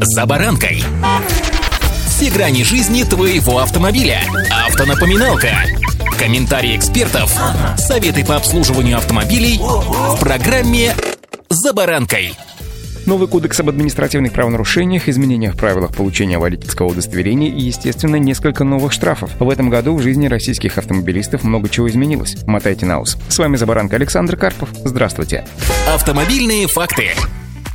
«За баранкой». Все грани жизни твоего автомобиля. Автонапоминалка. Комментарии экспертов. Советы по обслуживанию автомобилей в программе «За баранкой». Новый кодекс об административных правонарушениях, изменениях в правилах получения водительского удостоверения и, естественно, несколько новых штрафов. В этом году в жизни российских автомобилистов много чего изменилось. Мотайте на ус. С вами Забаранка Александр Карпов. Здравствуйте. Автомобильные факты.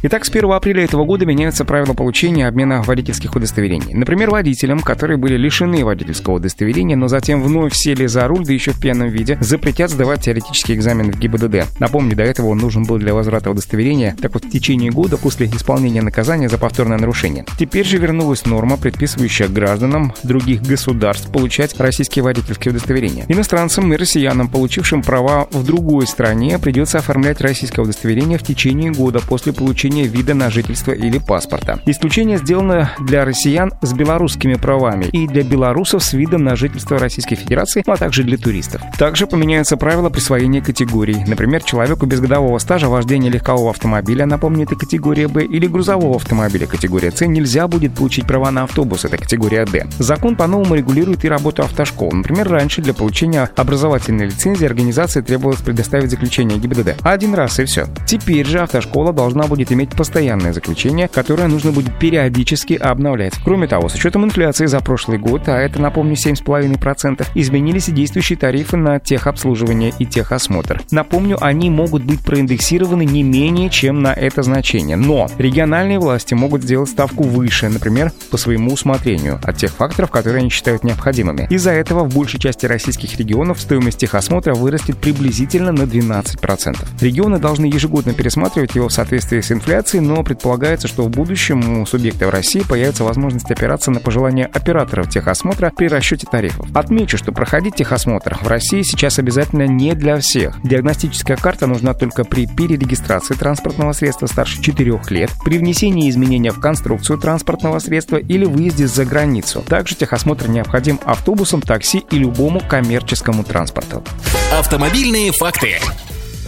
Итак, с 1 апреля этого года меняются правила получения обмена водительских удостоверений. Например, водителям, которые были лишены водительского удостоверения, но затем вновь сели за руль, да еще в пьяном виде, запретят сдавать теоретический экзамен в ГИБДД. Напомню, до этого он нужен был для возврата удостоверения, так вот в течение года после исполнения наказания за повторное нарушение. Теперь же вернулась норма, предписывающая гражданам других государств получать российские водительские удостоверения. Иностранцам и россиянам, получившим права в другой стране, придется оформлять российское удостоверение в течение года после получения получения вида на жительство или паспорта. Исключение сделано для россиян с белорусскими правами и для белорусов с видом на жительство Российской Федерации, а также для туристов. Также поменяются правила присвоения категорий. Например, человеку без годового стажа вождения легкового автомобиля, напомню, это категория Б, или грузового автомобиля категория С нельзя будет получить права на автобус, это категория Д. Закон по-новому регулирует и работу автошкол. Например, раньше для получения образовательной лицензии организации требовалось предоставить заключение ГИБДД. Один раз и все. Теперь же автошкола должна будет иметь иметь постоянное заключение, которое нужно будет периодически обновлять. Кроме того, с учетом инфляции за прошлый год, а это, напомню, 7,5%, изменились и действующие тарифы на техобслуживание и техосмотр. Напомню, они могут быть проиндексированы не менее чем на это значение. Но региональные власти могут сделать ставку выше, например, по своему усмотрению, от тех факторов, которые они считают необходимыми. Из-за этого в большей части российских регионов стоимость техосмотра вырастет приблизительно на 12%. Регионы должны ежегодно пересматривать его в соответствии с инфляцией инфляции, но предполагается, что в будущем у субъектов России появится возможность опираться на пожелания операторов техосмотра при расчете тарифов. Отмечу, что проходить техосмотр в России сейчас обязательно не для всех. Диагностическая карта нужна только при перерегистрации транспортного средства старше 4 лет, при внесении изменения в конструкцию транспортного средства или выезде за границу. Также техосмотр необходим автобусам, такси и любому коммерческому транспорту. Автомобильные факты.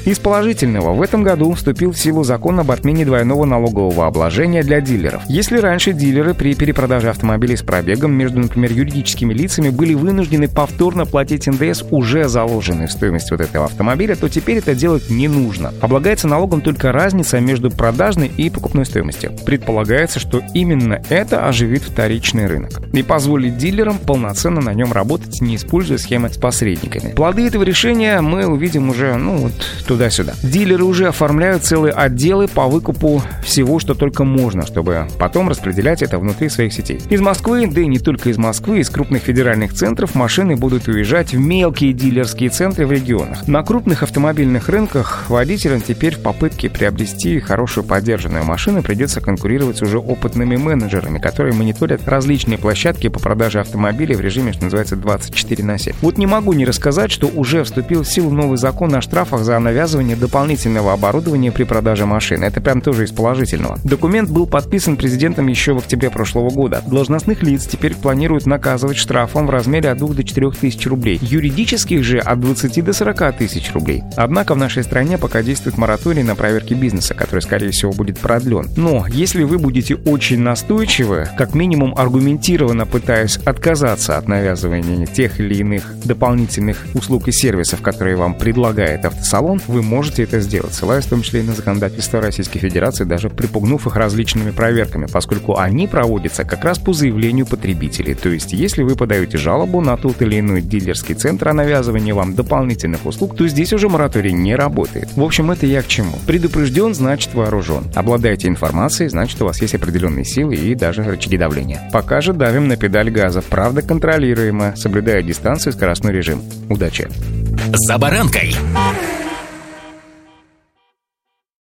Из положительного в этом году вступил в силу закон об отмене двойного налогового обложения для дилеров. Если раньше дилеры при перепродаже автомобилей с пробегом между, например, юридическими лицами были вынуждены повторно платить НДС, уже заложенный в стоимость вот этого автомобиля, то теперь это делать не нужно. Облагается налогом только разница между продажной и покупной стоимостью. Предполагается, что именно это оживит вторичный рынок и позволит дилерам полноценно на нем работать, не используя схемы с посредниками. Плоды этого решения мы увидим уже, ну вот, туда-сюда. Дилеры уже оформляют целые отделы по выкупу всего, что только можно, чтобы потом распределять это внутри своих сетей. Из Москвы, да и не только из Москвы, из крупных федеральных центров машины будут уезжать в мелкие дилерские центры в регионах. На крупных автомобильных рынках водителям теперь в попытке приобрести хорошую поддержанную машину придется конкурировать с уже опытными менеджерами, которые мониторят различные площадки по продаже автомобилей в режиме, что называется, 24 на 7. Вот не могу не рассказать, что уже вступил в силу новый закон о штрафах за навязывание навязывание дополнительного оборудования при продаже машины. Это прям тоже из положительного. Документ был подписан президентом еще в октябре прошлого года. Должностных лиц теперь планируют наказывать штрафом в размере от 2 до 4 тысяч рублей. Юридических же от 20 до 40 тысяч рублей. Однако в нашей стране пока действует мораторий на проверки бизнеса, который, скорее всего, будет продлен. Но если вы будете очень настойчивы, как минимум аргументированно пытаясь отказаться от навязывания тех или иных дополнительных услуг и сервисов, которые вам предлагает автосалон, вы можете это сделать, ссылаясь в том числе и на законодательство Российской Федерации, даже припугнув их различными проверками, поскольку они проводятся как раз по заявлению потребителей. То есть, если вы подаете жалобу на тот или иной дилерский центр о навязывании вам дополнительных услуг, то здесь уже мораторий не работает. В общем, это я к чему. Предупрежден, значит вооружен. Обладаете информацией, значит у вас есть определенные силы и даже рычаги давления. Пока же давим на педаль газа, правда контролируемо, соблюдая дистанцию и скоростной режим. Удачи! За баранкой!